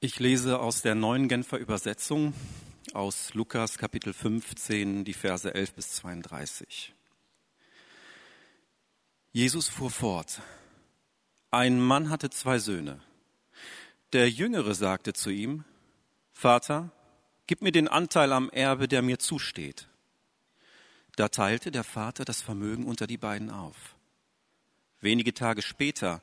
Ich lese aus der neuen Genfer Übersetzung aus Lukas Kapitel 15, die Verse 11 bis 32. Jesus fuhr fort. Ein Mann hatte zwei Söhne. Der Jüngere sagte zu ihm, Vater, gib mir den Anteil am Erbe, der mir zusteht. Da teilte der Vater das Vermögen unter die beiden auf. Wenige Tage später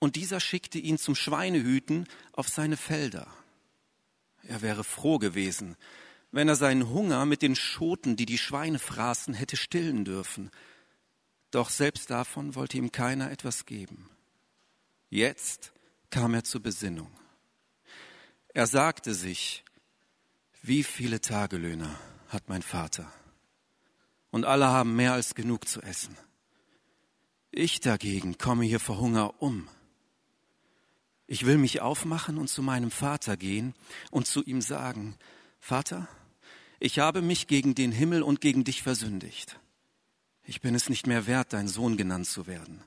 und dieser schickte ihn zum Schweinehüten auf seine Felder. Er wäre froh gewesen, wenn er seinen Hunger mit den Schoten, die die Schweine fraßen, hätte stillen dürfen. Doch selbst davon wollte ihm keiner etwas geben. Jetzt kam er zur Besinnung. Er sagte sich, wie viele Tagelöhner hat mein Vater? Und alle haben mehr als genug zu essen. Ich dagegen komme hier vor Hunger um. Ich will mich aufmachen und zu meinem Vater gehen und zu ihm sagen, Vater, ich habe mich gegen den Himmel und gegen dich versündigt. Ich bin es nicht mehr wert, dein Sohn genannt zu werden.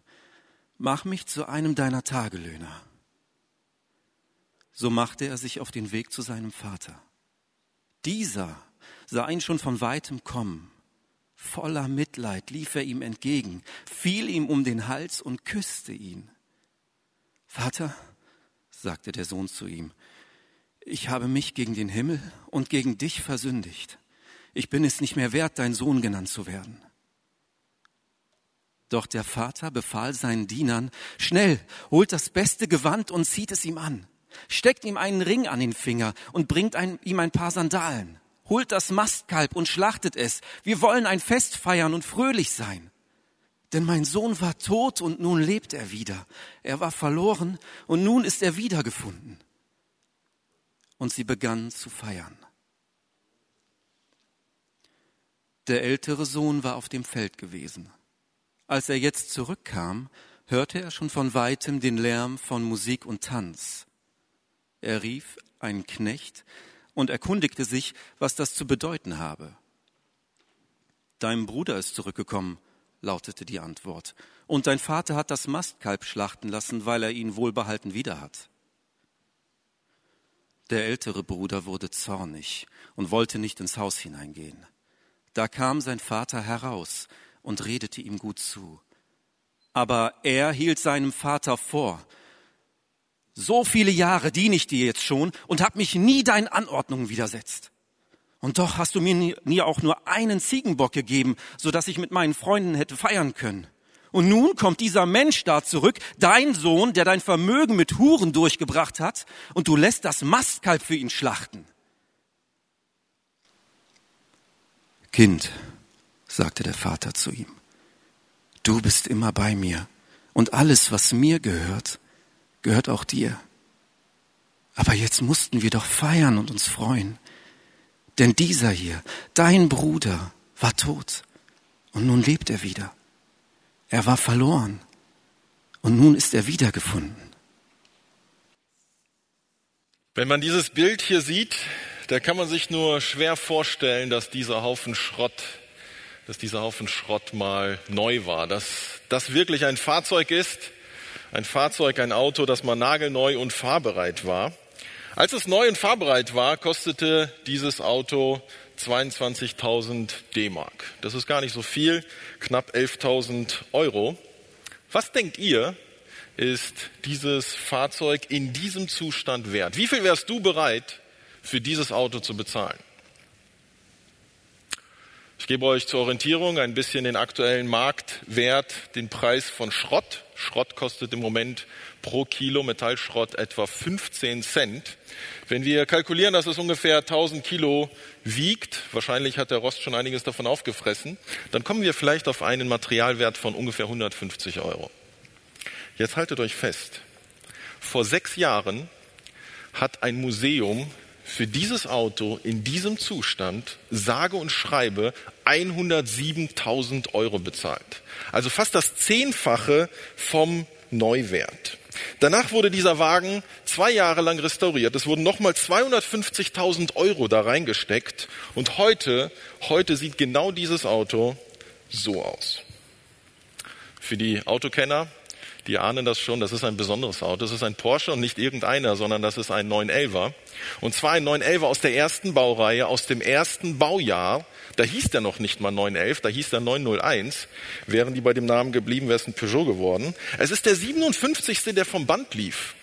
Mach mich zu einem deiner Tagelöhner. So machte er sich auf den Weg zu seinem Vater. Dieser sah ihn schon von weitem kommen. Voller Mitleid lief er ihm entgegen, fiel ihm um den Hals und küsste ihn. Vater, sagte der Sohn zu ihm, ich habe mich gegen den Himmel und gegen dich versündigt. Ich bin es nicht mehr wert, dein Sohn genannt zu werden. Doch der Vater befahl seinen Dienern, schnell, holt das beste Gewand und zieht es ihm an. Steckt ihm einen Ring an den Finger und bringt ein, ihm ein paar Sandalen. Holt das Mastkalb und schlachtet es. Wir wollen ein Fest feiern und fröhlich sein. Denn mein Sohn war tot und nun lebt er wieder. Er war verloren und nun ist er wiedergefunden. Und sie begannen zu feiern. Der ältere Sohn war auf dem Feld gewesen. Als er jetzt zurückkam, hörte er schon von weitem den Lärm von Musik und Tanz. Er rief einen Knecht und erkundigte sich, was das zu bedeuten habe. Dein Bruder ist zurückgekommen, lautete die Antwort. Und dein Vater hat das Mastkalb schlachten lassen, weil er ihn wohlbehalten wieder hat. Der ältere Bruder wurde zornig und wollte nicht ins Haus hineingehen. Da kam sein Vater heraus und redete ihm gut zu. Aber er hielt seinem Vater vor, so viele Jahre diene ich dir jetzt schon und habe mich nie deinen Anordnungen widersetzt. Und doch hast du mir nie, auch nur einen Ziegenbock gegeben, so dass ich mit meinen Freunden hätte feiern können. Und nun kommt dieser Mensch da zurück, dein Sohn, der dein Vermögen mit Huren durchgebracht hat, und du lässt das Mastkalb für ihn schlachten. Kind, sagte der Vater zu ihm, du bist immer bei mir, und alles, was mir gehört, gehört auch dir. Aber jetzt mussten wir doch feiern und uns freuen. Denn dieser hier, dein Bruder, war tot und nun lebt er wieder. Er war verloren und nun ist er wiedergefunden. Wenn man dieses Bild hier sieht, da kann man sich nur schwer vorstellen, dass dieser Haufen Schrott, dass dieser Haufen Schrott mal neu war, dass das wirklich ein Fahrzeug ist, ein Fahrzeug, ein Auto, das mal nagelneu und fahrbereit war. Als es neu und fahrbereit war, kostete dieses Auto 22.000 D-Mark. Das ist gar nicht so viel, knapp 11.000 Euro. Was denkt ihr, ist dieses Fahrzeug in diesem Zustand wert? Wie viel wärst du bereit, für dieses Auto zu bezahlen? Ich gebe euch zur Orientierung ein bisschen den aktuellen Marktwert, den Preis von Schrott. Schrott kostet im Moment pro Kilo Metallschrott etwa 15 Cent. Wenn wir kalkulieren, dass es ungefähr 1000 Kilo wiegt, wahrscheinlich hat der Rost schon einiges davon aufgefressen, dann kommen wir vielleicht auf einen Materialwert von ungefähr 150 Euro. Jetzt haltet euch fest. Vor sechs Jahren hat ein Museum für dieses Auto in diesem Zustand sage und schreibe 107.000 Euro bezahlt. Also fast das Zehnfache vom Neuwert. Danach wurde dieser Wagen zwei Jahre lang restauriert. Es wurden nochmal 250.000 Euro da reingesteckt. Und heute, heute sieht genau dieses Auto so aus. Für die Autokenner, die ahnen das schon, das ist ein besonderes Auto. Das ist ein Porsche und nicht irgendeiner, sondern das ist ein 911er. Und zwar ein 911er aus der ersten Baureihe, aus dem ersten Baujahr. Da hieß der noch nicht mal 911, da hieß der 901. Wären die bei dem Namen geblieben, wäre es ein Peugeot geworden. Es ist der 57. der vom Band lief.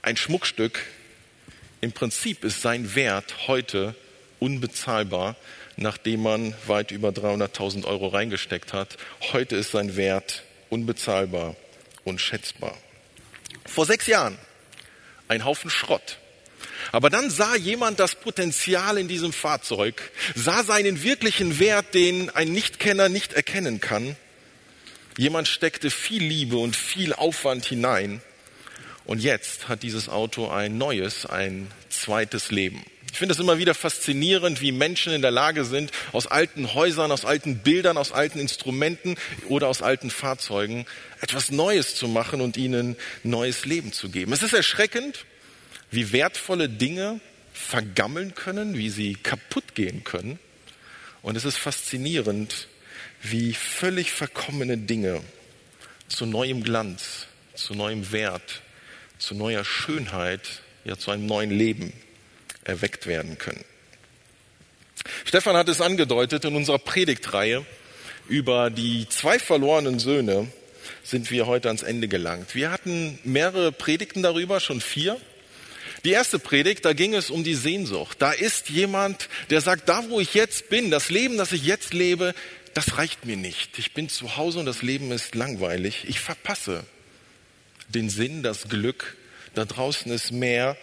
Ein Schmuckstück. Im Prinzip ist sein Wert heute unbezahlbar, nachdem man weit über 300.000 Euro reingesteckt hat. Heute ist sein Wert unbezahlbar, unschätzbar. Vor sechs Jahren ein Haufen Schrott. Aber dann sah jemand das Potenzial in diesem Fahrzeug, sah seinen wirklichen Wert, den ein Nichtkenner nicht erkennen kann. Jemand steckte viel Liebe und viel Aufwand hinein. Und jetzt hat dieses Auto ein neues, ein zweites Leben. Ich finde es immer wieder faszinierend, wie Menschen in der Lage sind, aus alten Häusern, aus alten Bildern, aus alten Instrumenten oder aus alten Fahrzeugen etwas Neues zu machen und ihnen neues Leben zu geben. Es ist erschreckend, wie wertvolle Dinge vergammeln können, wie sie kaputt gehen können. Und es ist faszinierend, wie völlig verkommene Dinge zu neuem Glanz, zu neuem Wert, zu neuer Schönheit, ja zu einem neuen Leben erweckt werden können. Stefan hat es angedeutet, in unserer Predigtreihe über die zwei verlorenen Söhne sind wir heute ans Ende gelangt. Wir hatten mehrere Predigten darüber, schon vier. Die erste Predigt, da ging es um die Sehnsucht. Da ist jemand, der sagt, da wo ich jetzt bin, das Leben, das ich jetzt lebe, das reicht mir nicht. Ich bin zu Hause und das Leben ist langweilig. Ich verpasse den Sinn, das Glück. Da draußen ist mehr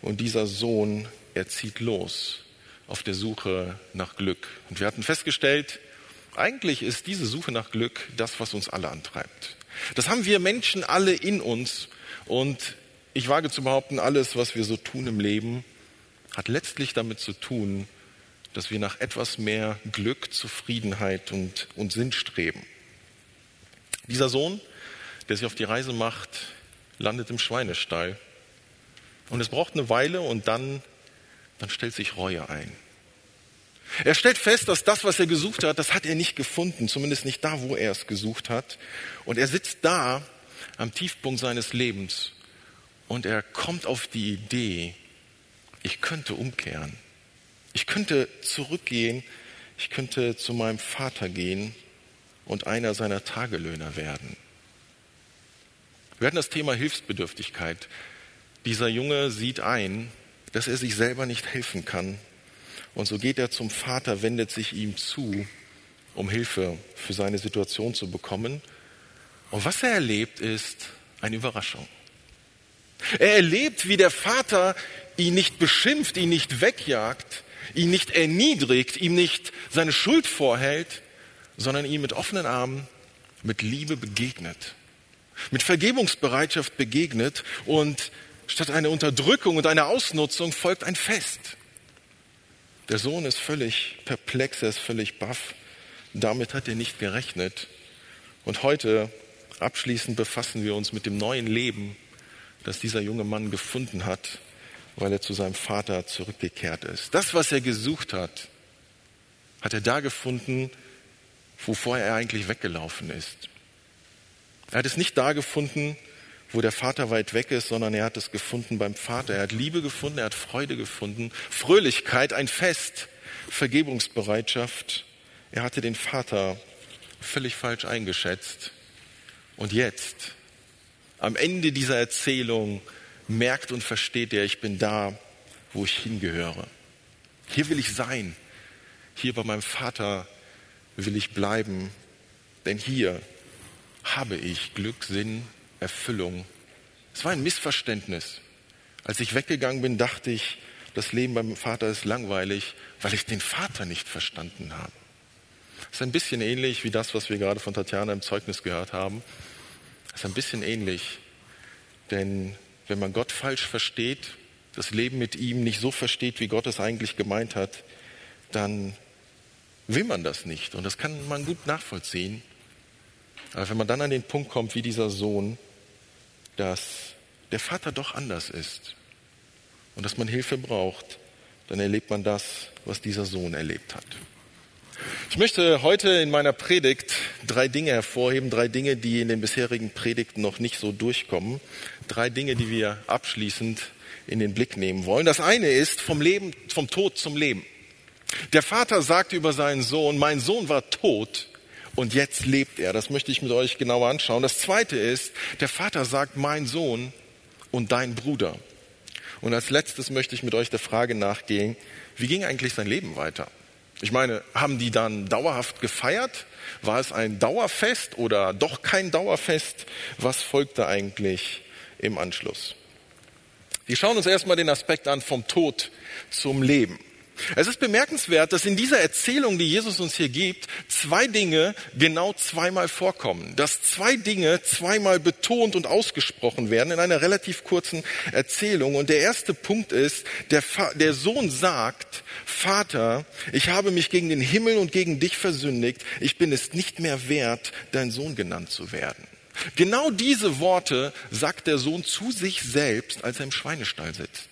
und dieser Sohn er zieht los auf der Suche nach Glück. Und wir hatten festgestellt, eigentlich ist diese Suche nach Glück das, was uns alle antreibt. Das haben wir Menschen alle in uns. Und ich wage zu behaupten, alles, was wir so tun im Leben, hat letztlich damit zu tun, dass wir nach etwas mehr Glück, Zufriedenheit und, und Sinn streben. Dieser Sohn, der sich auf die Reise macht, landet im Schweinestall. Und es braucht eine Weile und dann dann stellt sich Reue ein. Er stellt fest, dass das, was er gesucht hat, das hat er nicht gefunden, zumindest nicht da, wo er es gesucht hat. Und er sitzt da am Tiefpunkt seines Lebens und er kommt auf die Idee, ich könnte umkehren. Ich könnte zurückgehen, ich könnte zu meinem Vater gehen und einer seiner Tagelöhner werden. Wir hatten das Thema Hilfsbedürftigkeit. Dieser Junge sieht ein, dass er sich selber nicht helfen kann. Und so geht er zum Vater, wendet sich ihm zu, um Hilfe für seine Situation zu bekommen. Und was er erlebt, ist eine Überraschung. Er erlebt, wie der Vater ihn nicht beschimpft, ihn nicht wegjagt, ihn nicht erniedrigt, ihm nicht seine Schuld vorhält, sondern ihm mit offenen Armen, mit Liebe begegnet, mit Vergebungsbereitschaft begegnet und Statt einer Unterdrückung und einer Ausnutzung folgt ein Fest. Der Sohn ist völlig perplex, er ist völlig baff. Damit hat er nicht gerechnet. Und heute, abschließend, befassen wir uns mit dem neuen Leben, das dieser junge Mann gefunden hat, weil er zu seinem Vater zurückgekehrt ist. Das, was er gesucht hat, hat er da gefunden, wovor er eigentlich weggelaufen ist. Er hat es nicht da gefunden, wo der Vater weit weg ist, sondern er hat es gefunden beim Vater. Er hat Liebe gefunden, er hat Freude gefunden, Fröhlichkeit, ein Fest, Vergebungsbereitschaft. Er hatte den Vater völlig falsch eingeschätzt. Und jetzt, am Ende dieser Erzählung, merkt und versteht er, ich bin da, wo ich hingehöre. Hier will ich sein. Hier bei meinem Vater will ich bleiben. Denn hier habe ich Glück, Sinn, Erfüllung. Es war ein Missverständnis. Als ich weggegangen bin, dachte ich, das Leben beim Vater ist langweilig, weil ich den Vater nicht verstanden habe. Das ist ein bisschen ähnlich wie das, was wir gerade von Tatjana im Zeugnis gehört haben. Das ist ein bisschen ähnlich, denn wenn man Gott falsch versteht, das Leben mit ihm nicht so versteht, wie Gott es eigentlich gemeint hat, dann will man das nicht. Und das kann man gut nachvollziehen. Aber wenn man dann an den Punkt kommt, wie dieser Sohn, dass der Vater doch anders ist und dass man Hilfe braucht, dann erlebt man das, was dieser Sohn erlebt hat. Ich möchte heute in meiner Predigt drei Dinge hervorheben, drei Dinge, die in den bisherigen Predigten noch nicht so durchkommen, drei Dinge, die wir abschließend in den Blick nehmen wollen. Das eine ist vom Leben, vom Tod zum Leben. Der Vater sagte über seinen Sohn, mein Sohn war tot und jetzt lebt er. Das möchte ich mit euch genauer anschauen. Das zweite ist, der Vater sagt, mein Sohn und dein Bruder. Und als letztes möchte ich mit euch der Frage nachgehen, wie ging eigentlich sein Leben weiter? Ich meine, haben die dann dauerhaft gefeiert? War es ein Dauerfest oder doch kein Dauerfest? Was folgte eigentlich im Anschluss? Wir schauen uns erstmal den Aspekt an vom Tod zum Leben. Es ist bemerkenswert, dass in dieser Erzählung, die Jesus uns hier gibt, zwei Dinge genau zweimal vorkommen. Dass zwei Dinge zweimal betont und ausgesprochen werden in einer relativ kurzen Erzählung. Und der erste Punkt ist, der, der Sohn sagt, Vater, ich habe mich gegen den Himmel und gegen dich versündigt. Ich bin es nicht mehr wert, dein Sohn genannt zu werden. Genau diese Worte sagt der Sohn zu sich selbst, als er im Schweinestall sitzt.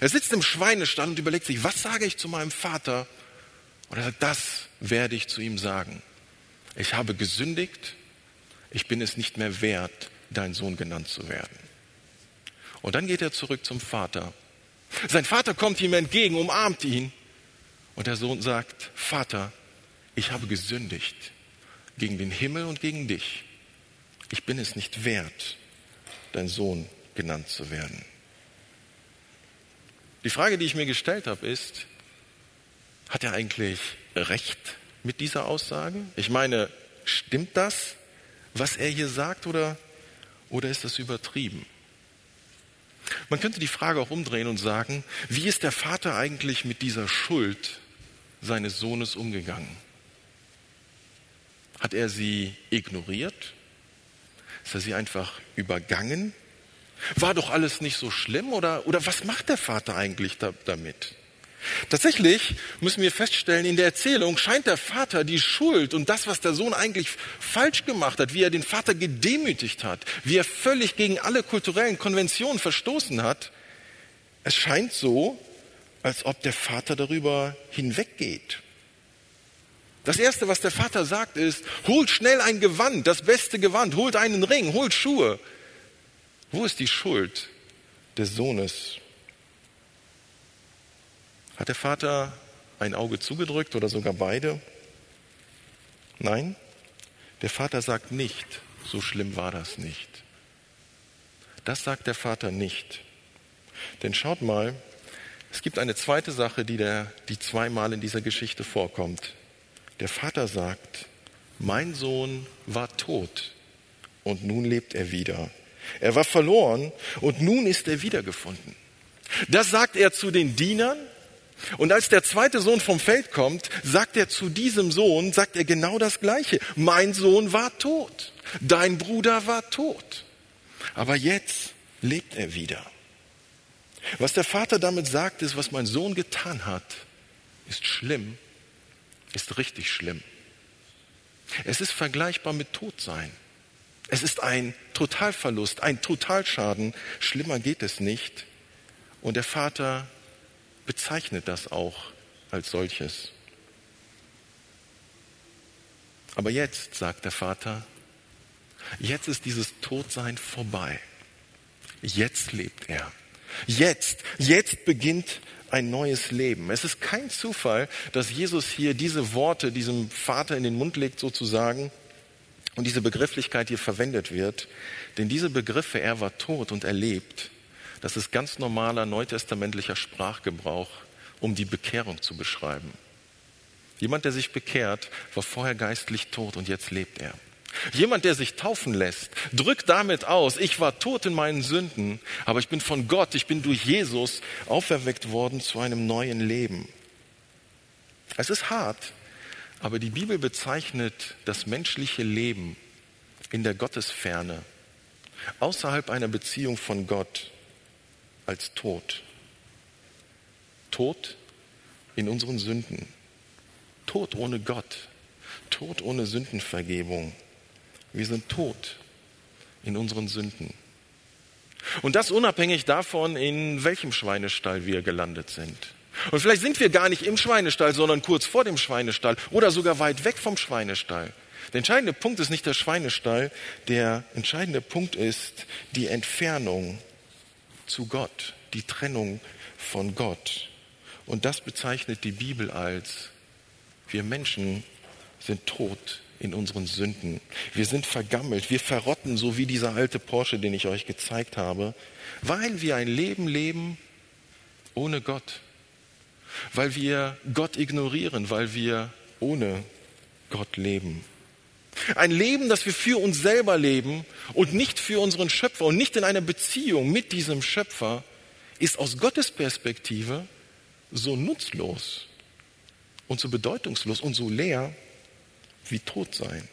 Er sitzt im Schweinestall und überlegt sich, was sage ich zu meinem Vater? Und er sagt, das werde ich zu ihm sagen. Ich habe gesündigt, ich bin es nicht mehr wert, dein Sohn genannt zu werden. Und dann geht er zurück zum Vater. Sein Vater kommt ihm entgegen, umarmt ihn. Und der Sohn sagt, Vater, ich habe gesündigt gegen den Himmel und gegen dich. Ich bin es nicht wert, dein Sohn genannt zu werden. Die Frage, die ich mir gestellt habe, ist, hat er eigentlich recht mit dieser Aussage? Ich meine, stimmt das, was er hier sagt, oder, oder ist das übertrieben? Man könnte die Frage auch umdrehen und sagen, wie ist der Vater eigentlich mit dieser Schuld seines Sohnes umgegangen? Hat er sie ignoriert? Ist er sie einfach übergangen? War doch alles nicht so schlimm oder, oder was macht der Vater eigentlich da, damit? Tatsächlich müssen wir feststellen, in der Erzählung scheint der Vater die Schuld und das, was der Sohn eigentlich falsch gemacht hat, wie er den Vater gedemütigt hat, wie er völlig gegen alle kulturellen Konventionen verstoßen hat, es scheint so, als ob der Vater darüber hinweggeht. Das Erste, was der Vater sagt, ist, holt schnell ein Gewand, das beste Gewand, holt einen Ring, holt Schuhe. Wo ist die Schuld des Sohnes? Hat der Vater ein Auge zugedrückt oder sogar beide? Nein, der Vater sagt nicht, so schlimm war das nicht. Das sagt der Vater nicht. Denn schaut mal, es gibt eine zweite Sache, die, der, die zweimal in dieser Geschichte vorkommt. Der Vater sagt, mein Sohn war tot und nun lebt er wieder. Er war verloren und nun ist er wiedergefunden. Das sagt er zu den Dienern. Und als der zweite Sohn vom Feld kommt, sagt er zu diesem Sohn, sagt er genau das Gleiche. Mein Sohn war tot. Dein Bruder war tot. Aber jetzt lebt er wieder. Was der Vater damit sagt, ist, was mein Sohn getan hat, ist schlimm, ist richtig schlimm. Es ist vergleichbar mit Todsein. Es ist ein Totalverlust, ein Totalschaden. Schlimmer geht es nicht. Und der Vater bezeichnet das auch als solches. Aber jetzt, sagt der Vater, jetzt ist dieses Todsein vorbei. Jetzt lebt er. Jetzt, jetzt beginnt ein neues Leben. Es ist kein Zufall, dass Jesus hier diese Worte diesem Vater in den Mund legt, sozusagen, und diese Begrifflichkeit hier verwendet wird. Denn diese Begriffe, er war tot und er lebt, das ist ganz normaler neutestamentlicher Sprachgebrauch, um die Bekehrung zu beschreiben. Jemand, der sich bekehrt, war vorher geistlich tot und jetzt lebt er. Jemand, der sich taufen lässt, drückt damit aus, ich war tot in meinen Sünden, aber ich bin von Gott, ich bin durch Jesus auferweckt worden zu einem neuen Leben. Es ist hart, aber die Bibel bezeichnet das menschliche Leben in der Gottesferne, außerhalb einer Beziehung von Gott, als Tod. Tod in unseren Sünden. Tod ohne Gott. Tod ohne Sündenvergebung. Wir sind tot in unseren Sünden. Und das unabhängig davon, in welchem Schweinestall wir gelandet sind. Und vielleicht sind wir gar nicht im Schweinestall, sondern kurz vor dem Schweinestall oder sogar weit weg vom Schweinestall. Der entscheidende Punkt ist nicht der Schweinestall, der entscheidende Punkt ist die Entfernung zu Gott, die Trennung von Gott. Und das bezeichnet die Bibel als, wir Menschen sind tot in unseren Sünden. Wir sind vergammelt, wir verrotten, so wie dieser alte Porsche, den ich euch gezeigt habe, weil wir ein Leben leben ohne Gott, weil wir Gott ignorieren, weil wir ohne Gott leben. Ein Leben, das wir für uns selber leben und nicht für unseren Schöpfer und nicht in einer Beziehung mit diesem Schöpfer, ist aus Gottes Perspektive so nutzlos und so bedeutungslos und so leer wie tot sein.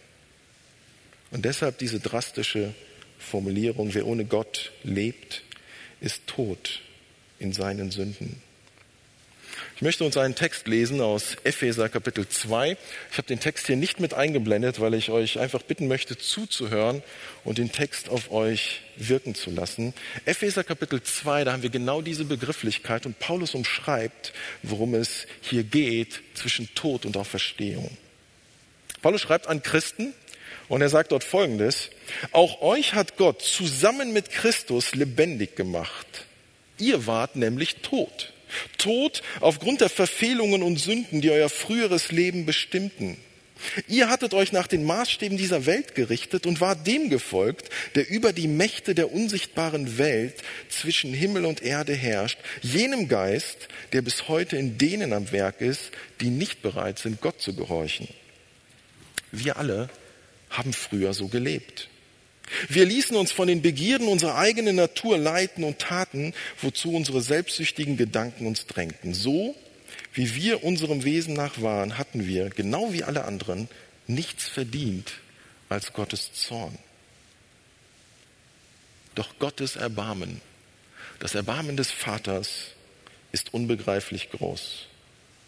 Und deshalb diese drastische Formulierung, wer ohne Gott lebt, ist tot in seinen Sünden. Ich möchte uns einen Text lesen aus Epheser Kapitel 2. Ich habe den Text hier nicht mit eingeblendet, weil ich euch einfach bitten möchte, zuzuhören und den Text auf euch wirken zu lassen. Epheser Kapitel 2, da haben wir genau diese Begrifflichkeit und Paulus umschreibt, worum es hier geht zwischen Tod und Auferstehung. Paulus schreibt an Christen und er sagt dort Folgendes. Auch euch hat Gott zusammen mit Christus lebendig gemacht. Ihr wart nämlich tot. Tot aufgrund der Verfehlungen und Sünden, die euer früheres Leben bestimmten. Ihr hattet euch nach den Maßstäben dieser Welt gerichtet und wart dem gefolgt, der über die Mächte der unsichtbaren Welt zwischen Himmel und Erde herrscht, jenem Geist, der bis heute in denen am Werk ist, die nicht bereit sind, Gott zu gehorchen. Wir alle haben früher so gelebt. Wir ließen uns von den Begierden unserer eigenen Natur leiten und taten, wozu unsere selbstsüchtigen Gedanken uns drängten. So wie wir unserem Wesen nach waren, hatten wir, genau wie alle anderen, nichts verdient als Gottes Zorn. Doch Gottes Erbarmen, das Erbarmen des Vaters, ist unbegreiflich groß.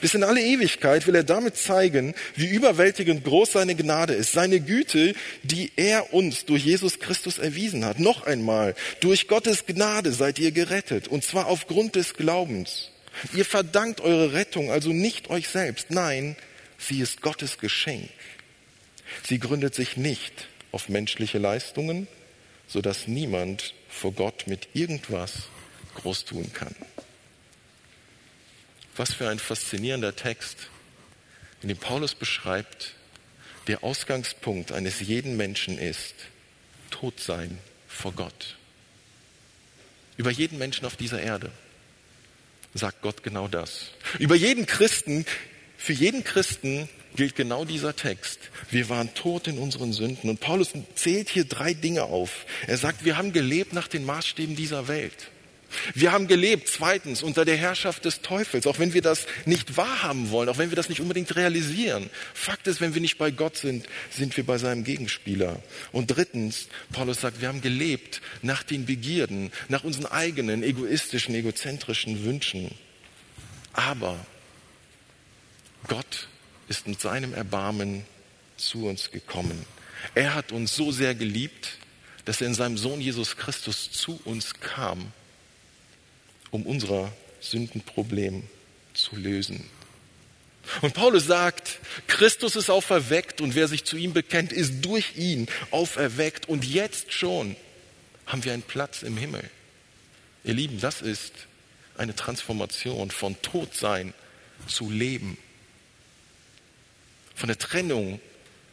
Bis in alle Ewigkeit will er damit zeigen, wie überwältigend groß seine Gnade ist, seine Güte, die er uns durch Jesus Christus erwiesen hat. Noch einmal, durch Gottes Gnade seid ihr gerettet, und zwar aufgrund des Glaubens. Ihr verdankt eure Rettung also nicht euch selbst, nein, sie ist Gottes Geschenk. Sie gründet sich nicht auf menschliche Leistungen, so dass niemand vor Gott mit irgendwas groß tun kann. Was für ein faszinierender Text, in dem Paulus beschreibt, der Ausgangspunkt eines jeden Menschen ist Todsein vor Gott. Über jeden Menschen auf dieser Erde sagt Gott genau das. Über jeden Christen, für jeden Christen gilt genau dieser Text. Wir waren tot in unseren Sünden. Und Paulus zählt hier drei Dinge auf. Er sagt, wir haben gelebt nach den Maßstäben dieser Welt. Wir haben gelebt, zweitens, unter der Herrschaft des Teufels, auch wenn wir das nicht wahrhaben wollen, auch wenn wir das nicht unbedingt realisieren. Fakt ist, wenn wir nicht bei Gott sind, sind wir bei seinem Gegenspieler. Und drittens, Paulus sagt, wir haben gelebt nach den Begierden, nach unseren eigenen egoistischen, egozentrischen Wünschen. Aber Gott ist mit seinem Erbarmen zu uns gekommen. Er hat uns so sehr geliebt, dass er in seinem Sohn Jesus Christus zu uns kam um unser Sündenproblem zu lösen. Und Paulus sagt, Christus ist auferweckt und wer sich zu ihm bekennt, ist durch ihn auferweckt und jetzt schon haben wir einen Platz im Himmel. Ihr Lieben, das ist eine Transformation von Todsein zu Leben. Von der Trennung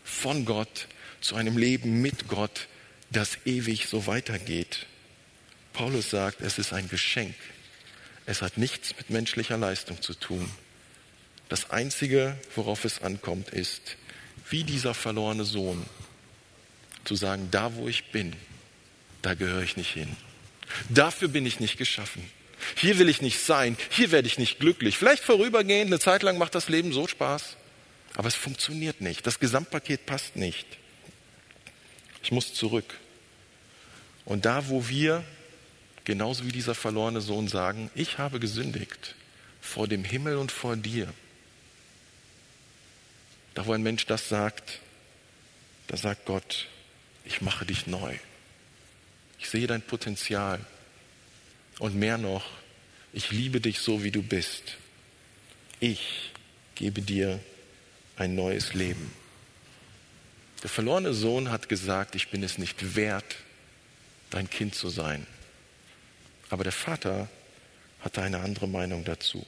von Gott zu einem Leben mit Gott, das ewig so weitergeht. Paulus sagt, es ist ein Geschenk es hat nichts mit menschlicher Leistung zu tun. Das Einzige, worauf es ankommt, ist, wie dieser verlorene Sohn, zu sagen, da wo ich bin, da gehöre ich nicht hin. Dafür bin ich nicht geschaffen. Hier will ich nicht sein, hier werde ich nicht glücklich. Vielleicht vorübergehend, eine Zeit lang macht das Leben so Spaß, aber es funktioniert nicht. Das Gesamtpaket passt nicht. Ich muss zurück. Und da, wo wir, genauso wie dieser verlorene Sohn, sagen, ich habe gesündigt vor dem Himmel und vor dir, da, wo ein Mensch das sagt, da sagt Gott, ich mache dich neu. Ich sehe dein Potenzial. Und mehr noch, ich liebe dich so, wie du bist. Ich gebe dir ein neues Leben. Der verlorene Sohn hat gesagt, ich bin es nicht wert, dein Kind zu sein. Aber der Vater hatte eine andere Meinung dazu.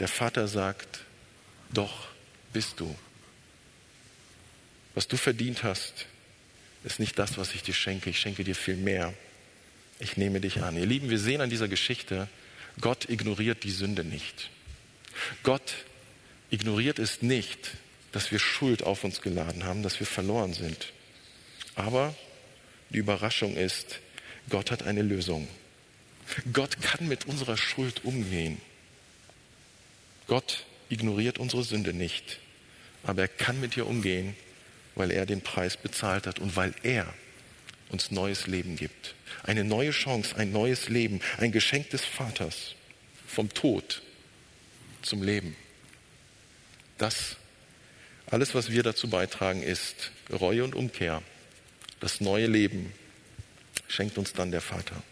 Der Vater sagt, doch bist du. Was du verdient hast, ist nicht das, was ich dir schenke. Ich schenke dir viel mehr. Ich nehme dich an. Ihr Lieben, wir sehen an dieser Geschichte, Gott ignoriert die Sünde nicht. Gott ignoriert es nicht, dass wir Schuld auf uns geladen haben, dass wir verloren sind. Aber die Überraschung ist, Gott hat eine Lösung. Gott kann mit unserer Schuld umgehen. Gott ignoriert unsere Sünde nicht, aber er kann mit ihr umgehen, weil er den Preis bezahlt hat und weil er uns neues Leben gibt. Eine neue Chance, ein neues Leben, ein Geschenk des Vaters vom Tod zum Leben. Das alles, was wir dazu beitragen, ist Reue und Umkehr. Das neue Leben schenkt uns dann der Vater.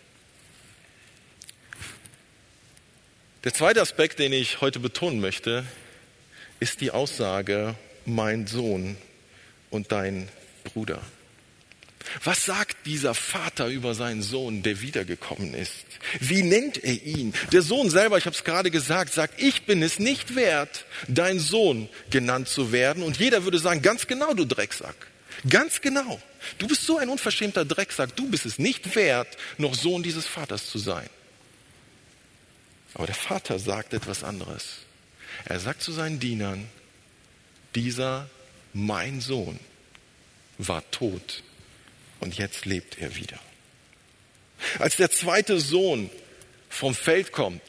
Der zweite Aspekt, den ich heute betonen möchte, ist die Aussage, mein Sohn und dein Bruder. Was sagt dieser Vater über seinen Sohn, der wiedergekommen ist? Wie nennt er ihn? Der Sohn selber, ich habe es gerade gesagt, sagt, ich bin es nicht wert, dein Sohn genannt zu werden. Und jeder würde sagen, ganz genau, du Drecksack. Ganz genau. Du bist so ein unverschämter Drecksack. Du bist es nicht wert, noch Sohn dieses Vaters zu sein. Aber der Vater sagt etwas anderes. Er sagt zu seinen Dienern, dieser mein Sohn war tot und jetzt lebt er wieder. Als der zweite Sohn vom Feld kommt,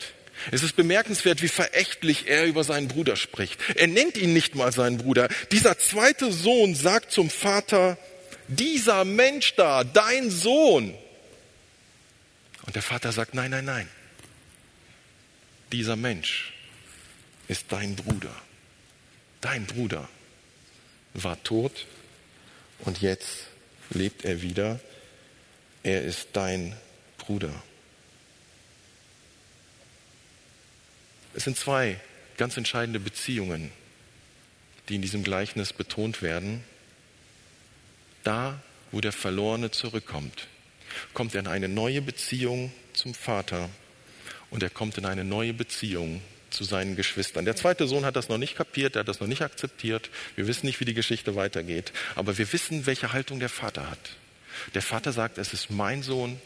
ist es bemerkenswert, wie verächtlich er über seinen Bruder spricht. Er nennt ihn nicht mal seinen Bruder. Dieser zweite Sohn sagt zum Vater, dieser Mensch da, dein Sohn. Und der Vater sagt, nein, nein, nein. Dieser Mensch ist dein Bruder. Dein Bruder war tot und jetzt lebt er wieder. Er ist dein Bruder. Es sind zwei ganz entscheidende Beziehungen, die in diesem Gleichnis betont werden. Da, wo der Verlorene zurückkommt, kommt er in eine neue Beziehung zum Vater und er kommt in eine neue Beziehung zu seinen Geschwistern. Der zweite Sohn hat das noch nicht kapiert, er hat das noch nicht akzeptiert. Wir wissen nicht, wie die Geschichte weitergeht, aber wir wissen, welche Haltung der Vater hat. Der Vater sagt, es ist mein Sohn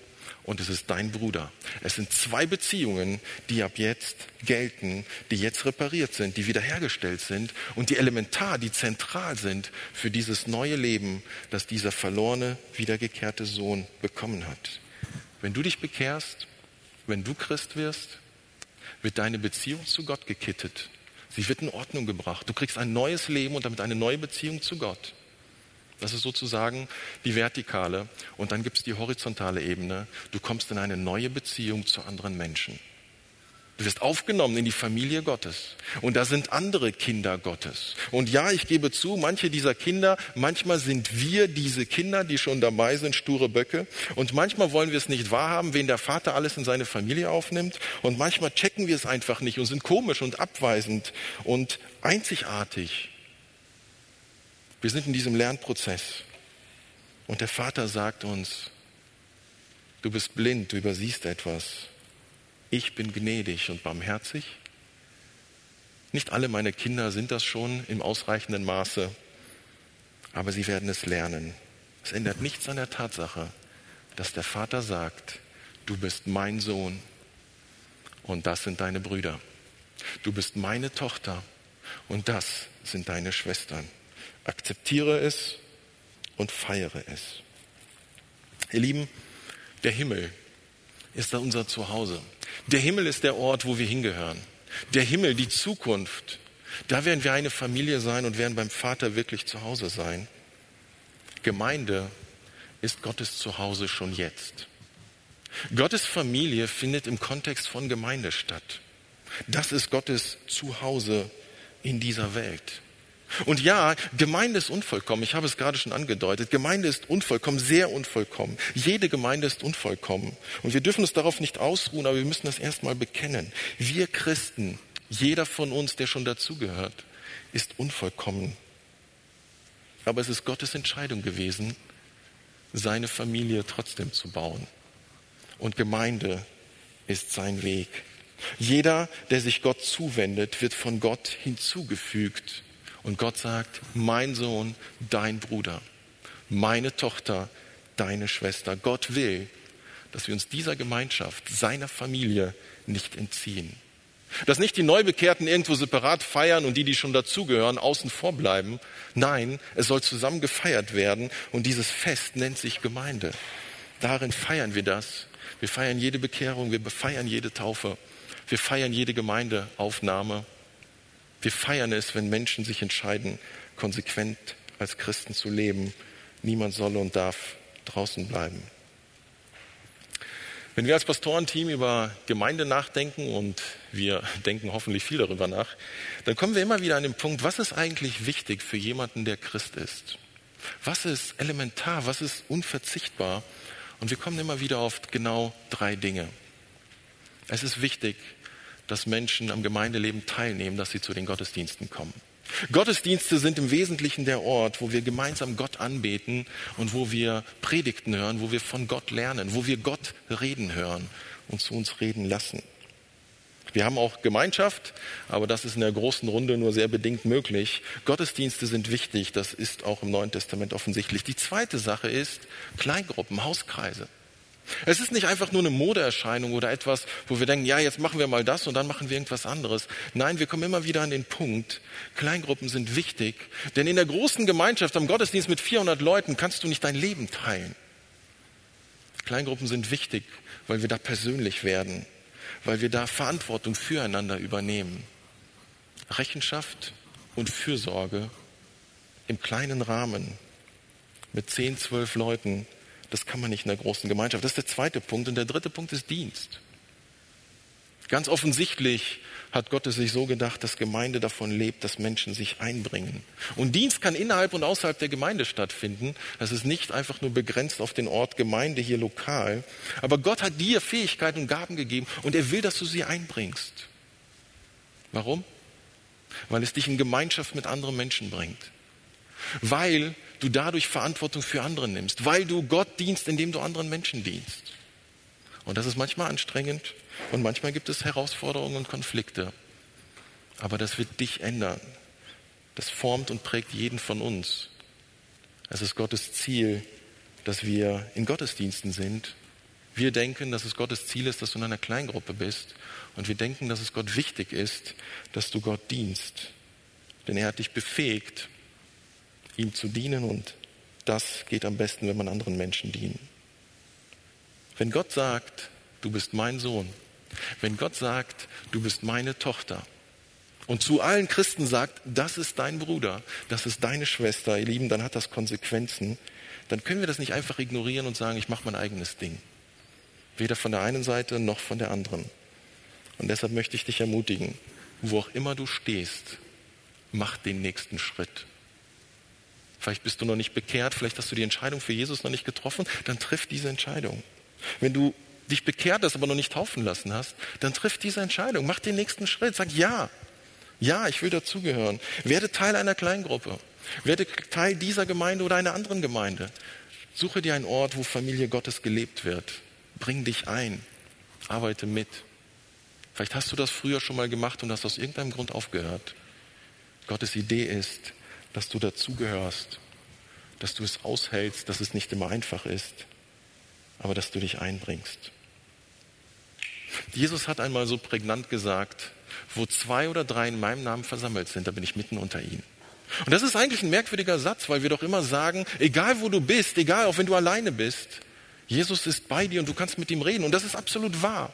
und es ist dein Bruder. Es sind zwei Beziehungen, die ab jetzt gelten, die jetzt repariert sind, die wiederhergestellt sind und die elementar, die zentral sind für dieses neue Leben, das dieser verlorene, wiedergekehrte Sohn bekommen hat. Wenn du dich bekehrst, wenn du Christ wirst, wird deine Beziehung zu Gott gekittet. Sie wird in Ordnung gebracht. Du kriegst ein neues Leben und damit eine neue Beziehung zu Gott. Das ist sozusagen die vertikale. Und dann gibt es die horizontale Ebene. Du kommst in eine neue Beziehung zu anderen Menschen. Du wirst aufgenommen in die Familie Gottes. Und da sind andere Kinder Gottes. Und ja, ich gebe zu, manche dieser Kinder, manchmal sind wir diese Kinder, die schon dabei sind, sture Böcke. Und manchmal wollen wir es nicht wahrhaben, wen der Vater alles in seine Familie aufnimmt. Und manchmal checken wir es einfach nicht und sind komisch und abweisend und einzigartig. Wir sind in diesem Lernprozess. Und der Vater sagt uns, du bist blind, du übersiehst etwas ich bin gnädig und barmherzig. Nicht alle meine Kinder sind das schon im ausreichenden Maße, aber sie werden es lernen. Es ändert nichts an der Tatsache, dass der Vater sagt, du bist mein Sohn und das sind deine Brüder. Du bist meine Tochter und das sind deine Schwestern. akzeptiere es und feiere es. Ihr Lieben, der Himmel ist da unser Zuhause. Der Himmel ist der Ort, wo wir hingehören. Der Himmel, die Zukunft, da werden wir eine Familie sein und werden beim Vater wirklich zu Hause sein. Gemeinde ist Gottes Zuhause schon jetzt. Gottes Familie findet im Kontext von Gemeinde statt. Das ist Gottes Zuhause in dieser Welt. Und ja, Gemeinde ist unvollkommen. Ich habe es gerade schon angedeutet. Gemeinde ist unvollkommen, sehr unvollkommen. Jede Gemeinde ist unvollkommen. Und wir dürfen uns darauf nicht ausruhen, aber wir müssen das erstmal bekennen. Wir Christen, jeder von uns, der schon dazugehört, ist unvollkommen. Aber es ist Gottes Entscheidung gewesen, seine Familie trotzdem zu bauen. Und Gemeinde ist sein Weg. Jeder, der sich Gott zuwendet, wird von Gott hinzugefügt. Und Gott sagt, mein Sohn, dein Bruder, meine Tochter, deine Schwester. Gott will, dass wir uns dieser Gemeinschaft, seiner Familie nicht entziehen. Dass nicht die Neubekehrten irgendwo separat feiern und die, die schon dazugehören, außen vor bleiben. Nein, es soll zusammen gefeiert werden und dieses Fest nennt sich Gemeinde. Darin feiern wir das. Wir feiern jede Bekehrung, wir feiern jede Taufe, wir feiern jede Gemeindeaufnahme. Wir feiern es, wenn Menschen sich entscheiden, konsequent als Christen zu leben. Niemand soll und darf draußen bleiben. Wenn wir als Pastorenteam über Gemeinde nachdenken und wir denken hoffentlich viel darüber nach, dann kommen wir immer wieder an den Punkt, was ist eigentlich wichtig für jemanden, der Christ ist? Was ist elementar? Was ist unverzichtbar? Und wir kommen immer wieder auf genau drei Dinge. Es ist wichtig, dass Menschen am Gemeindeleben teilnehmen, dass sie zu den Gottesdiensten kommen. Gottesdienste sind im Wesentlichen der Ort, wo wir gemeinsam Gott anbeten und wo wir Predigten hören, wo wir von Gott lernen, wo wir Gott reden hören und zu uns reden lassen. Wir haben auch Gemeinschaft, aber das ist in der großen Runde nur sehr bedingt möglich. Gottesdienste sind wichtig, das ist auch im Neuen Testament offensichtlich. Die zweite Sache ist Kleingruppen, Hauskreise. Es ist nicht einfach nur eine Modeerscheinung oder etwas, wo wir denken, ja, jetzt machen wir mal das und dann machen wir irgendwas anderes. Nein, wir kommen immer wieder an den Punkt, Kleingruppen sind wichtig, denn in der großen Gemeinschaft am Gottesdienst mit 400 Leuten kannst du nicht dein Leben teilen. Kleingruppen sind wichtig, weil wir da persönlich werden, weil wir da Verantwortung füreinander übernehmen. Rechenschaft und Fürsorge im kleinen Rahmen mit 10, 12 Leuten das kann man nicht in der großen Gemeinschaft. Das ist der zweite Punkt. Und der dritte Punkt ist Dienst. Ganz offensichtlich hat Gott es sich so gedacht, dass Gemeinde davon lebt, dass Menschen sich einbringen. Und Dienst kann innerhalb und außerhalb der Gemeinde stattfinden. Das ist nicht einfach nur begrenzt auf den Ort Gemeinde hier lokal. Aber Gott hat dir Fähigkeiten und Gaben gegeben und er will, dass du sie einbringst. Warum? Weil es dich in Gemeinschaft mit anderen Menschen bringt. Weil du dadurch Verantwortung für andere nimmst, weil du Gott dienst, indem du anderen Menschen dienst. Und das ist manchmal anstrengend und manchmal gibt es Herausforderungen und Konflikte. Aber das wird dich ändern. Das formt und prägt jeden von uns. Es ist Gottes Ziel, dass wir in Gottesdiensten sind. Wir denken, dass es Gottes Ziel ist, dass du in einer Kleingruppe bist. Und wir denken, dass es Gott wichtig ist, dass du Gott dienst. Denn er hat dich befähigt, ihm zu dienen und das geht am besten, wenn man anderen Menschen dient. Wenn Gott sagt, du bist mein Sohn, wenn Gott sagt, du bist meine Tochter und zu allen Christen sagt, das ist dein Bruder, das ist deine Schwester, ihr Lieben, dann hat das Konsequenzen, dann können wir das nicht einfach ignorieren und sagen, ich mache mein eigenes Ding. Weder von der einen Seite noch von der anderen. Und deshalb möchte ich dich ermutigen, wo auch immer du stehst, mach den nächsten Schritt. Vielleicht bist du noch nicht bekehrt, vielleicht hast du die Entscheidung für Jesus noch nicht getroffen, dann triff diese Entscheidung. Wenn du dich bekehrt hast, aber noch nicht taufen lassen hast, dann triff diese Entscheidung. Mach den nächsten Schritt. Sag ja. Ja, ich will dazugehören. Werde Teil einer Kleingruppe. Werde Teil dieser Gemeinde oder einer anderen Gemeinde. Suche dir einen Ort, wo Familie Gottes gelebt wird. Bring dich ein. Arbeite mit. Vielleicht hast du das früher schon mal gemacht und hast aus irgendeinem Grund aufgehört. Gottes Idee ist, dass du dazugehörst, dass du es aushältst, dass es nicht immer einfach ist, aber dass du dich einbringst. Jesus hat einmal so prägnant gesagt, wo zwei oder drei in meinem Namen versammelt sind, da bin ich mitten unter ihnen. Und das ist eigentlich ein merkwürdiger Satz, weil wir doch immer sagen, egal wo du bist, egal auch wenn du alleine bist, Jesus ist bei dir und du kannst mit ihm reden. Und das ist absolut wahr.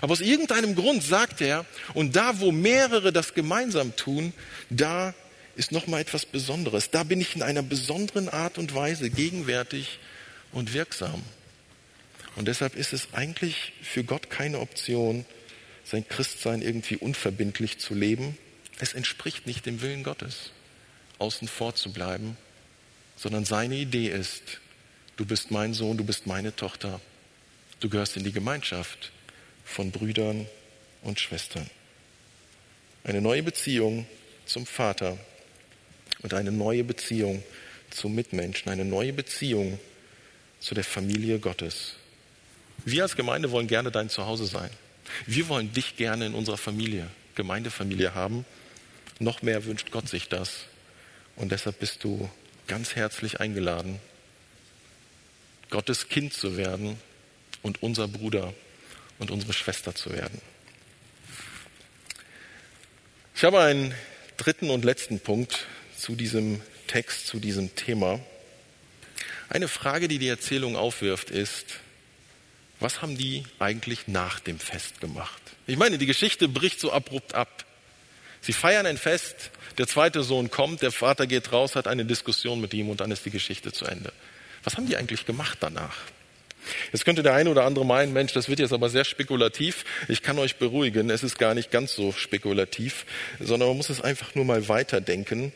Aber aus irgendeinem Grund sagt er, und da, wo mehrere das gemeinsam tun, da ist noch mal etwas Besonderes. Da bin ich in einer besonderen Art und Weise gegenwärtig und wirksam. Und deshalb ist es eigentlich für Gott keine Option, sein Christsein irgendwie unverbindlich zu leben. Es entspricht nicht dem Willen Gottes, außen vor zu bleiben, sondern seine Idee ist, du bist mein Sohn, du bist meine Tochter, du gehörst in die Gemeinschaft von Brüdern und Schwestern. Eine neue Beziehung zum Vater und eine neue Beziehung zum Mitmenschen, eine neue Beziehung zu der Familie Gottes. Wir als Gemeinde wollen gerne dein Zuhause sein. Wir wollen dich gerne in unserer Familie, Gemeindefamilie haben. Noch mehr wünscht Gott sich das. Und deshalb bist du ganz herzlich eingeladen, Gottes Kind zu werden und unser Bruder und unsere Schwester zu werden. Ich habe einen dritten und letzten Punkt zu diesem Text, zu diesem Thema. Eine Frage, die die Erzählung aufwirft, ist, was haben die eigentlich nach dem Fest gemacht? Ich meine, die Geschichte bricht so abrupt ab. Sie feiern ein Fest, der zweite Sohn kommt, der Vater geht raus, hat eine Diskussion mit ihm und dann ist die Geschichte zu Ende. Was haben die eigentlich gemacht danach? Jetzt könnte der eine oder andere meinen, Mensch, das wird jetzt aber sehr spekulativ. Ich kann euch beruhigen, es ist gar nicht ganz so spekulativ, sondern man muss es einfach nur mal weiterdenken.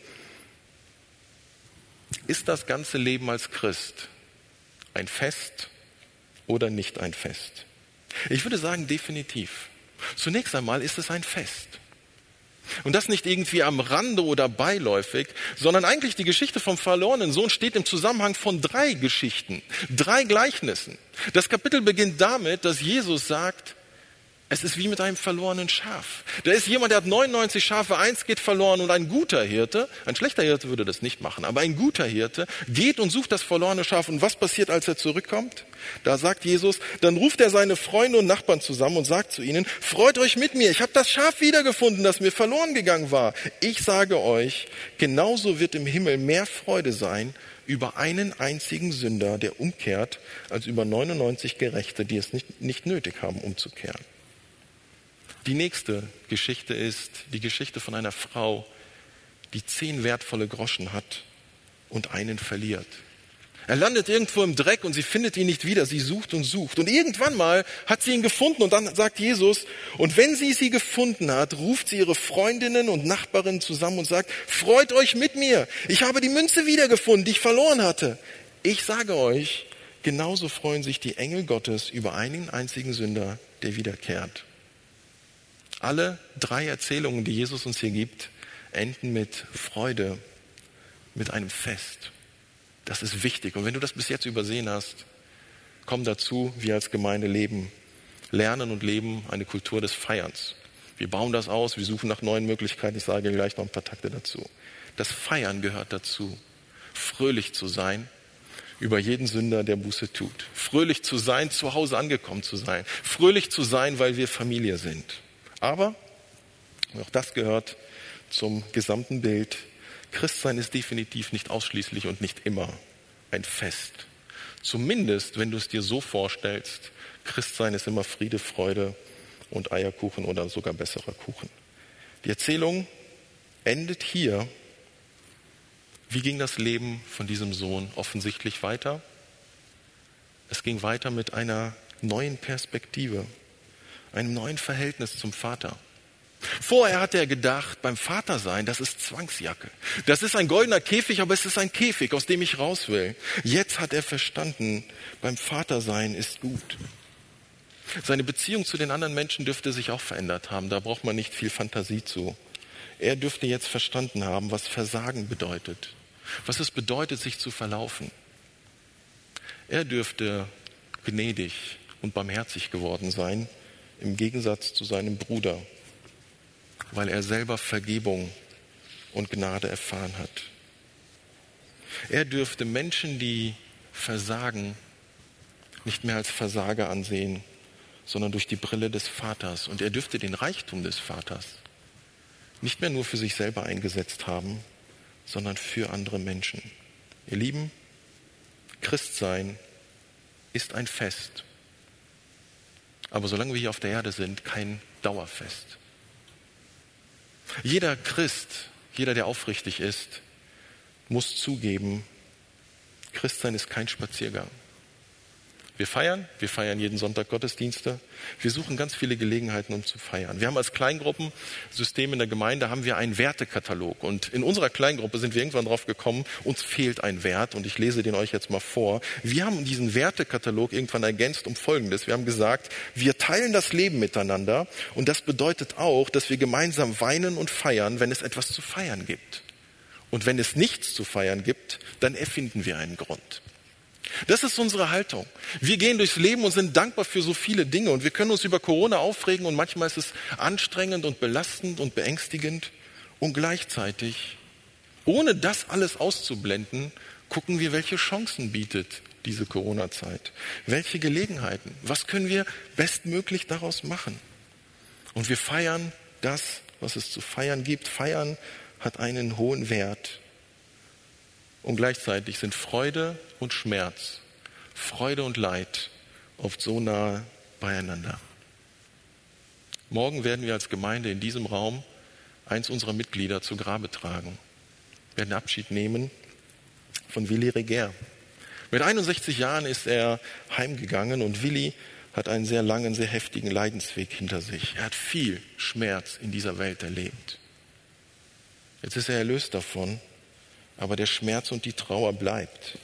Ist das ganze Leben als Christ ein Fest oder nicht ein Fest? Ich würde sagen, definitiv. Zunächst einmal ist es ein Fest. Und das nicht irgendwie am Rande oder beiläufig, sondern eigentlich die Geschichte vom verlorenen Sohn steht im Zusammenhang von drei Geschichten, drei Gleichnissen. Das Kapitel beginnt damit, dass Jesus sagt, es ist wie mit einem verlorenen Schaf. Da ist jemand, der hat 99 Schafe, eins geht verloren und ein guter Hirte, ein schlechter Hirte würde das nicht machen, aber ein guter Hirte geht und sucht das verlorene Schaf. Und was passiert, als er zurückkommt? Da sagt Jesus, dann ruft er seine Freunde und Nachbarn zusammen und sagt zu ihnen, freut euch mit mir, ich habe das Schaf wiedergefunden, das mir verloren gegangen war. Ich sage euch, genauso wird im Himmel mehr Freude sein über einen einzigen Sünder, der umkehrt, als über 99 Gerechte, die es nicht, nicht nötig haben, umzukehren. Die nächste Geschichte ist die Geschichte von einer Frau, die zehn wertvolle Groschen hat und einen verliert. Er landet irgendwo im Dreck und sie findet ihn nicht wieder. Sie sucht und sucht. Und irgendwann mal hat sie ihn gefunden und dann sagt Jesus, und wenn sie sie gefunden hat, ruft sie ihre Freundinnen und Nachbarinnen zusammen und sagt, freut euch mit mir. Ich habe die Münze wiedergefunden, die ich verloren hatte. Ich sage euch, genauso freuen sich die Engel Gottes über einen einzigen Sünder, der wiederkehrt. Alle drei Erzählungen, die Jesus uns hier gibt, enden mit Freude, mit einem Fest. Das ist wichtig. Und wenn du das bis jetzt übersehen hast, komm dazu, wir als Gemeinde leben, lernen und leben eine Kultur des Feierns. Wir bauen das aus, wir suchen nach neuen Möglichkeiten. Ich sage gleich noch ein paar Takte dazu. Das Feiern gehört dazu. Fröhlich zu sein über jeden Sünder, der Buße tut. Fröhlich zu sein, zu Hause angekommen zu sein. Fröhlich zu sein, weil wir Familie sind. Aber, auch das gehört zum gesamten Bild, Christsein ist definitiv nicht ausschließlich und nicht immer ein Fest. Zumindest, wenn du es dir so vorstellst, Christsein ist immer Friede, Freude und Eierkuchen oder sogar besserer Kuchen. Die Erzählung endet hier. Wie ging das Leben von diesem Sohn offensichtlich weiter? Es ging weiter mit einer neuen Perspektive einem neuen Verhältnis zum Vater. Vorher hat er gedacht, beim Vater sein, das ist Zwangsjacke. Das ist ein goldener Käfig, aber es ist ein Käfig, aus dem ich raus will. Jetzt hat er verstanden, beim Vater sein ist gut. Seine Beziehung zu den anderen Menschen dürfte sich auch verändert haben. Da braucht man nicht viel Fantasie zu. Er dürfte jetzt verstanden haben, was Versagen bedeutet. Was es bedeutet, sich zu verlaufen. Er dürfte gnädig und barmherzig geworden sein im Gegensatz zu seinem Bruder, weil er selber Vergebung und Gnade erfahren hat. Er dürfte Menschen, die versagen, nicht mehr als Versager ansehen, sondern durch die Brille des Vaters. Und er dürfte den Reichtum des Vaters nicht mehr nur für sich selber eingesetzt haben, sondern für andere Menschen. Ihr Lieben, Christsein ist ein Fest. Aber solange wir hier auf der Erde sind, kein Dauerfest. Jeder Christ, jeder, der aufrichtig ist, muss zugeben, Christsein ist kein Spaziergang. Wir feiern, wir feiern jeden Sonntag Gottesdienste. Wir suchen ganz viele Gelegenheiten, um zu feiern. Wir haben als Kleingruppensystem in der Gemeinde haben wir einen Wertekatalog und in unserer Kleingruppe sind wir irgendwann drauf gekommen, uns fehlt ein Wert und ich lese den euch jetzt mal vor. Wir haben diesen Wertekatalog irgendwann ergänzt um Folgendes. Wir haben gesagt, wir teilen das Leben miteinander und das bedeutet auch, dass wir gemeinsam weinen und feiern, wenn es etwas zu feiern gibt. Und wenn es nichts zu feiern gibt, dann erfinden wir einen Grund. Das ist unsere Haltung. Wir gehen durchs Leben und sind dankbar für so viele Dinge und wir können uns über Corona aufregen und manchmal ist es anstrengend und belastend und beängstigend und gleichzeitig, ohne das alles auszublenden, gucken wir, welche Chancen bietet diese Corona-Zeit, welche Gelegenheiten, was können wir bestmöglich daraus machen. Und wir feiern das, was es zu feiern gibt. Feiern hat einen hohen Wert und gleichzeitig sind Freude und Schmerz, Freude und Leid oft so nah beieinander. Morgen werden wir als Gemeinde in diesem Raum eins unserer Mitglieder zu Grabe tragen, werden Abschied nehmen von Willi Reger. Mit 61 Jahren ist er heimgegangen und Willi hat einen sehr langen, sehr heftigen Leidensweg hinter sich. Er hat viel Schmerz in dieser Welt erlebt. Jetzt ist er erlöst davon aber der Schmerz und die Trauer bleibt.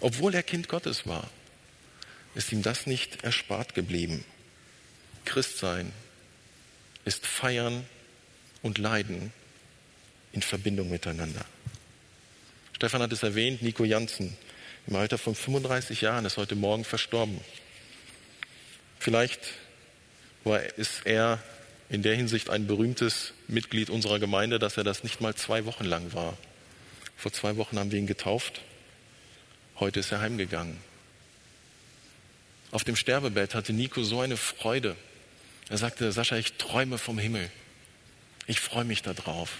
Obwohl er Kind Gottes war, ist ihm das nicht erspart geblieben. Christsein ist Feiern und Leiden in Verbindung miteinander. Stefan hat es erwähnt, Nico Janssen im Alter von 35 Jahren ist heute Morgen verstorben. Vielleicht ist er in der Hinsicht ein berühmtes Mitglied unserer Gemeinde, dass er das nicht mal zwei Wochen lang war. Vor zwei Wochen haben wir ihn getauft. Heute ist er heimgegangen. Auf dem Sterbebett hatte Nico so eine Freude. Er sagte, Sascha, ich träume vom Himmel. Ich freue mich darauf.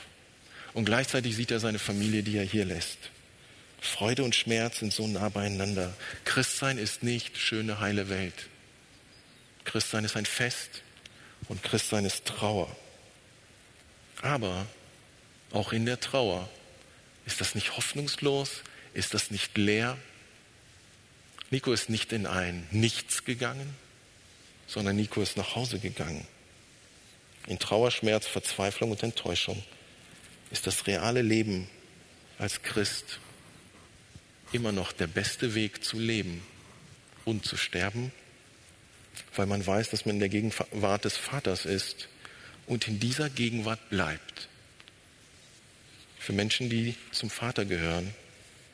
Und gleichzeitig sieht er seine Familie, die er hier lässt. Freude und Schmerz sind so nah beieinander. Christsein ist nicht schöne, heile Welt. Christsein ist ein Fest und Christsein ist Trauer. Aber auch in der Trauer ist das nicht hoffnungslos? Ist das nicht leer? Nico ist nicht in ein Nichts gegangen, sondern Nico ist nach Hause gegangen. In Trauer, Schmerz, Verzweiflung und Enttäuschung ist das reale Leben als Christ immer noch der beste Weg zu leben und zu sterben, weil man weiß, dass man in der Gegenwart des Vaters ist und in dieser Gegenwart bleibt. Für Menschen, die zum Vater gehören,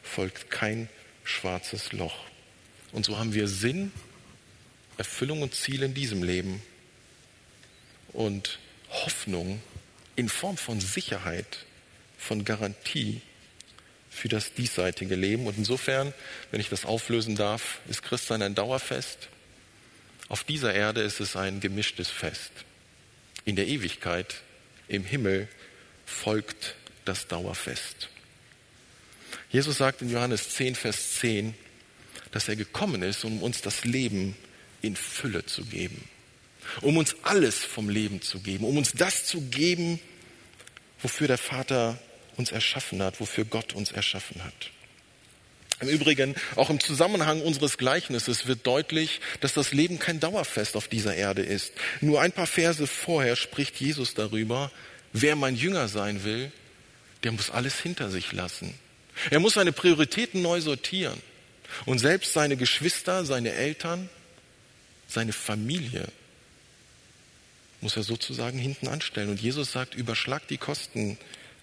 folgt kein schwarzes Loch. Und so haben wir Sinn, Erfüllung und Ziel in diesem Leben und Hoffnung in Form von Sicherheit, von Garantie für das diesseitige Leben. Und insofern, wenn ich das auflösen darf, ist Christsein ein Dauerfest. Auf dieser Erde ist es ein gemischtes Fest. In der Ewigkeit, im Himmel, folgt das Dauerfest. Jesus sagt in Johannes 10, Vers 10, dass er gekommen ist, um uns das Leben in Fülle zu geben, um uns alles vom Leben zu geben, um uns das zu geben, wofür der Vater uns erschaffen hat, wofür Gott uns erschaffen hat. Im Übrigen, auch im Zusammenhang unseres Gleichnisses wird deutlich, dass das Leben kein Dauerfest auf dieser Erde ist. Nur ein paar Verse vorher spricht Jesus darüber, wer mein Jünger sein will, der muss alles hinter sich lassen. Er muss seine Prioritäten neu sortieren. Und selbst seine Geschwister, seine Eltern, seine Familie muss er sozusagen hinten anstellen. Und Jesus sagt, überschlag die Kosten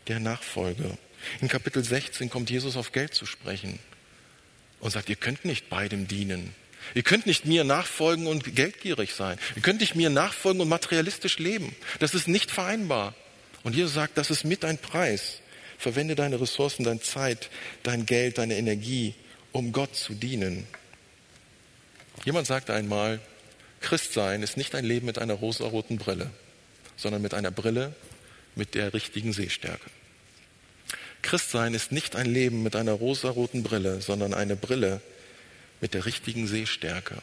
der Nachfolge. In Kapitel 16 kommt Jesus auf Geld zu sprechen und sagt, ihr könnt nicht beidem dienen. Ihr könnt nicht mir nachfolgen und geldgierig sein. Ihr könnt nicht mir nachfolgen und materialistisch leben. Das ist nicht vereinbar. Und Jesus sagt, das ist mit ein Preis. Verwende deine Ressourcen, deine Zeit, dein Geld, deine Energie, um Gott zu dienen. Jemand sagte einmal, Christsein ist nicht ein Leben mit einer rosaroten Brille, sondern mit einer Brille mit der richtigen Sehstärke. Christsein ist nicht ein Leben mit einer rosaroten Brille, sondern eine Brille mit der richtigen Sehstärke.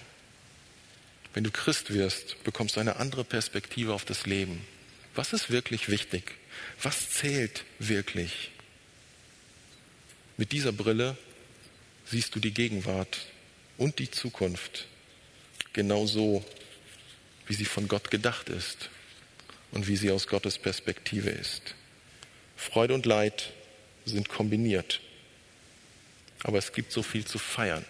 Wenn du Christ wirst, bekommst du eine andere Perspektive auf das Leben. Was ist wirklich wichtig? Was zählt wirklich? Mit dieser Brille siehst du die Gegenwart und die Zukunft genau so, wie sie von Gott gedacht ist und wie sie aus Gottes Perspektive ist. Freude und Leid sind kombiniert. Aber es gibt so viel zu feiern.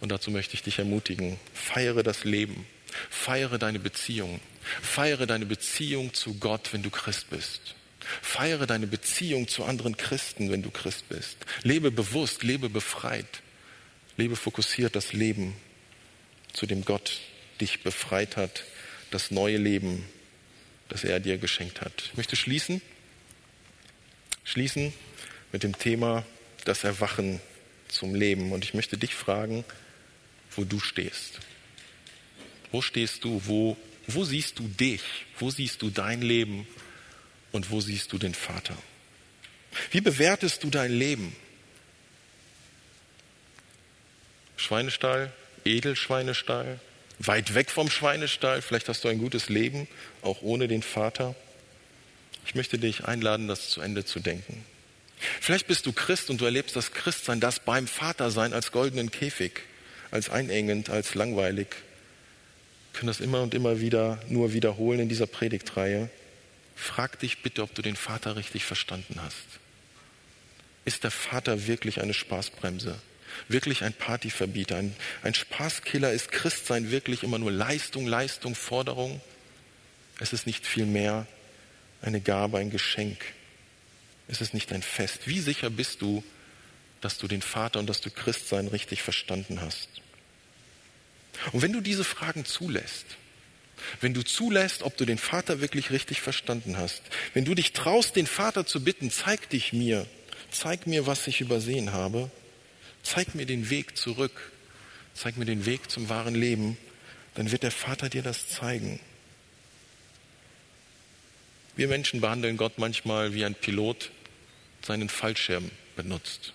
Und dazu möchte ich dich ermutigen. Feiere das Leben. Feiere deine Beziehung. Feiere deine Beziehung zu Gott, wenn du Christ bist. Feiere deine Beziehung zu anderen Christen, wenn du Christ bist. Lebe bewusst, lebe befreit. Lebe fokussiert das Leben, zu dem Gott dich befreit hat, das neue Leben, das er dir geschenkt hat. Ich möchte schließen, schließen mit dem Thema das Erwachen zum Leben. Und ich möchte dich fragen, wo du stehst. Wo stehst du? Wo, wo siehst du dich? Wo siehst du dein Leben? Und wo siehst du den Vater? Wie bewertest du dein Leben? Schweinestall, Edelschweinestall, weit weg vom Schweinestall, vielleicht hast du ein gutes Leben, auch ohne den Vater. Ich möchte dich einladen, das zu Ende zu denken. Vielleicht bist du Christ und du erlebst das Christsein, das beim Vater sein als goldenen Käfig, als einengend, als langweilig. Können das immer und immer wieder nur wiederholen in dieser Predigtreihe. Frag dich bitte, ob du den Vater richtig verstanden hast. Ist der Vater wirklich eine Spaßbremse? Wirklich ein Partyverbieter? Ein, ein Spaßkiller? Ist Christsein wirklich immer nur Leistung, Leistung, Forderung? Es ist nicht viel mehr eine Gabe, ein Geschenk. Es ist nicht ein Fest. Wie sicher bist du, dass du den Vater und dass du Christsein richtig verstanden hast? Und wenn du diese Fragen zulässt, wenn du zulässt, ob du den Vater wirklich richtig verstanden hast, wenn du dich traust, den Vater zu bitten, zeig dich mir, zeig mir, was ich übersehen habe, zeig mir den Weg zurück, zeig mir den Weg zum wahren Leben, dann wird der Vater dir das zeigen. Wir Menschen behandeln Gott manchmal wie ein Pilot seinen Fallschirm benutzt.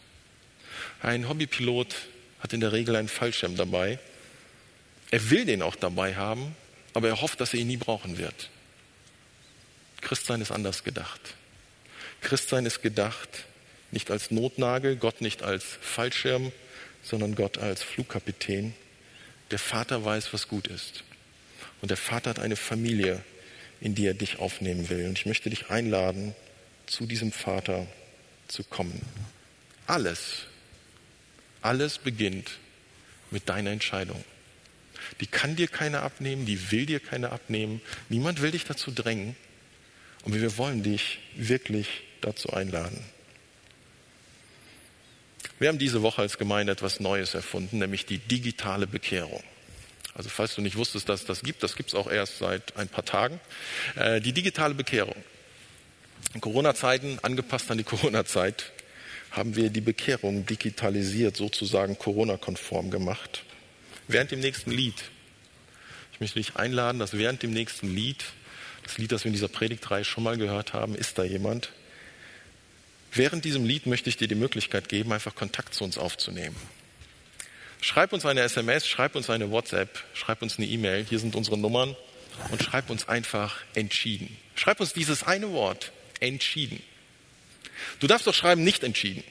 Ein Hobbypilot hat in der Regel einen Fallschirm dabei. Er will den auch dabei haben, aber er hofft, dass er ihn nie brauchen wird. Christsein ist anders gedacht. Christsein ist gedacht nicht als Notnagel, Gott nicht als Fallschirm, sondern Gott als Flugkapitän. Der Vater weiß, was gut ist. Und der Vater hat eine Familie, in die er dich aufnehmen will. Und ich möchte dich einladen, zu diesem Vater zu kommen. Alles, alles beginnt mit deiner Entscheidung. Die kann dir keiner abnehmen, die will dir keiner abnehmen. Niemand will dich dazu drängen. Und wir wollen dich wirklich dazu einladen. Wir haben diese Woche als Gemeinde etwas Neues erfunden, nämlich die digitale Bekehrung. Also falls du nicht wusstest, dass das gibt, das gibt es auch erst seit ein paar Tagen. Äh, die digitale Bekehrung. In Corona-Zeiten, angepasst an die Corona-Zeit, haben wir die Bekehrung digitalisiert, sozusagen Corona-konform gemacht während dem nächsten Lied. Ich möchte dich einladen, dass während dem nächsten Lied, das Lied, das wir in dieser Predigtreihe schon mal gehört haben, ist da jemand? Während diesem Lied möchte ich dir die Möglichkeit geben, einfach Kontakt zu uns aufzunehmen. Schreib uns eine SMS, schreib uns eine WhatsApp, schreib uns eine E-Mail, hier sind unsere Nummern und schreib uns einfach entschieden. Schreib uns dieses eine Wort, entschieden. Du darfst doch schreiben, nicht entschieden.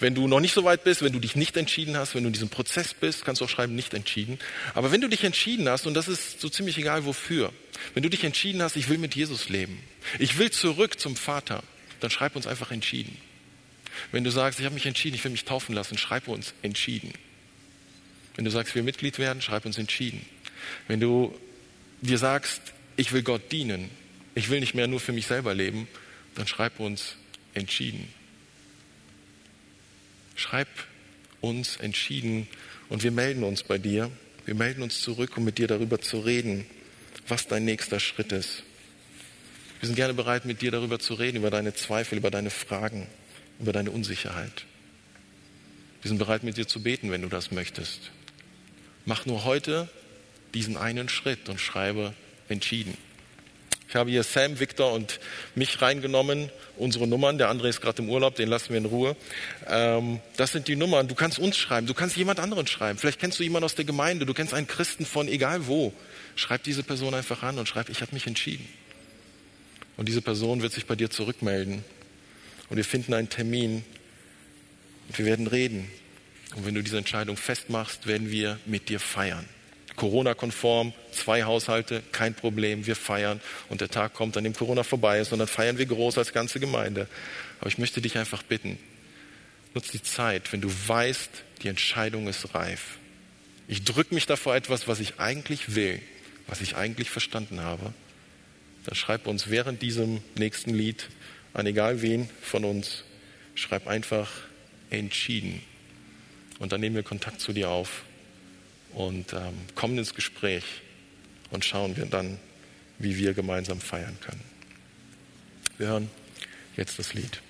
Wenn du noch nicht so weit bist, wenn du dich nicht entschieden hast, wenn du in diesem Prozess bist, kannst du auch schreiben, nicht entschieden. Aber wenn du dich entschieden hast, und das ist so ziemlich egal wofür, wenn du dich entschieden hast, ich will mit Jesus leben, ich will zurück zum Vater, dann schreib uns einfach entschieden. Wenn du sagst, ich habe mich entschieden, ich will mich taufen lassen, schreib uns entschieden. Wenn du sagst, ich will Mitglied werden, schreib uns entschieden. Wenn du dir sagst, ich will Gott dienen, ich will nicht mehr nur für mich selber leben, dann schreib uns entschieden. Schreib uns entschieden und wir melden uns bei dir. Wir melden uns zurück, um mit dir darüber zu reden, was dein nächster Schritt ist. Wir sind gerne bereit, mit dir darüber zu reden, über deine Zweifel, über deine Fragen, über deine Unsicherheit. Wir sind bereit, mit dir zu beten, wenn du das möchtest. Mach nur heute diesen einen Schritt und schreibe entschieden. Ich habe hier Sam, Victor und mich reingenommen, unsere Nummern. Der André ist gerade im Urlaub, den lassen wir in Ruhe. Ähm, das sind die Nummern. Du kannst uns schreiben, du kannst jemand anderen schreiben. Vielleicht kennst du jemanden aus der Gemeinde, du kennst einen Christen von egal wo. Schreib diese Person einfach an und schreib, ich habe mich entschieden. Und diese Person wird sich bei dir zurückmelden. Und wir finden einen Termin und wir werden reden. Und wenn du diese Entscheidung festmachst, werden wir mit dir feiern. Corona-konform, zwei Haushalte, kein Problem, wir feiern und der Tag kommt, an dem Corona vorbei ist und dann feiern wir groß als ganze Gemeinde. Aber ich möchte dich einfach bitten, nutz die Zeit, wenn du weißt, die Entscheidung ist reif. Ich drücke mich davor etwas, was ich eigentlich will, was ich eigentlich verstanden habe. Dann schreib uns während diesem nächsten Lied an egal wen von uns, schreib einfach entschieden. Und dann nehmen wir Kontakt zu dir auf und ähm, kommen ins Gespräch und schauen wir dann, wie wir gemeinsam feiern können. Wir hören jetzt das Lied.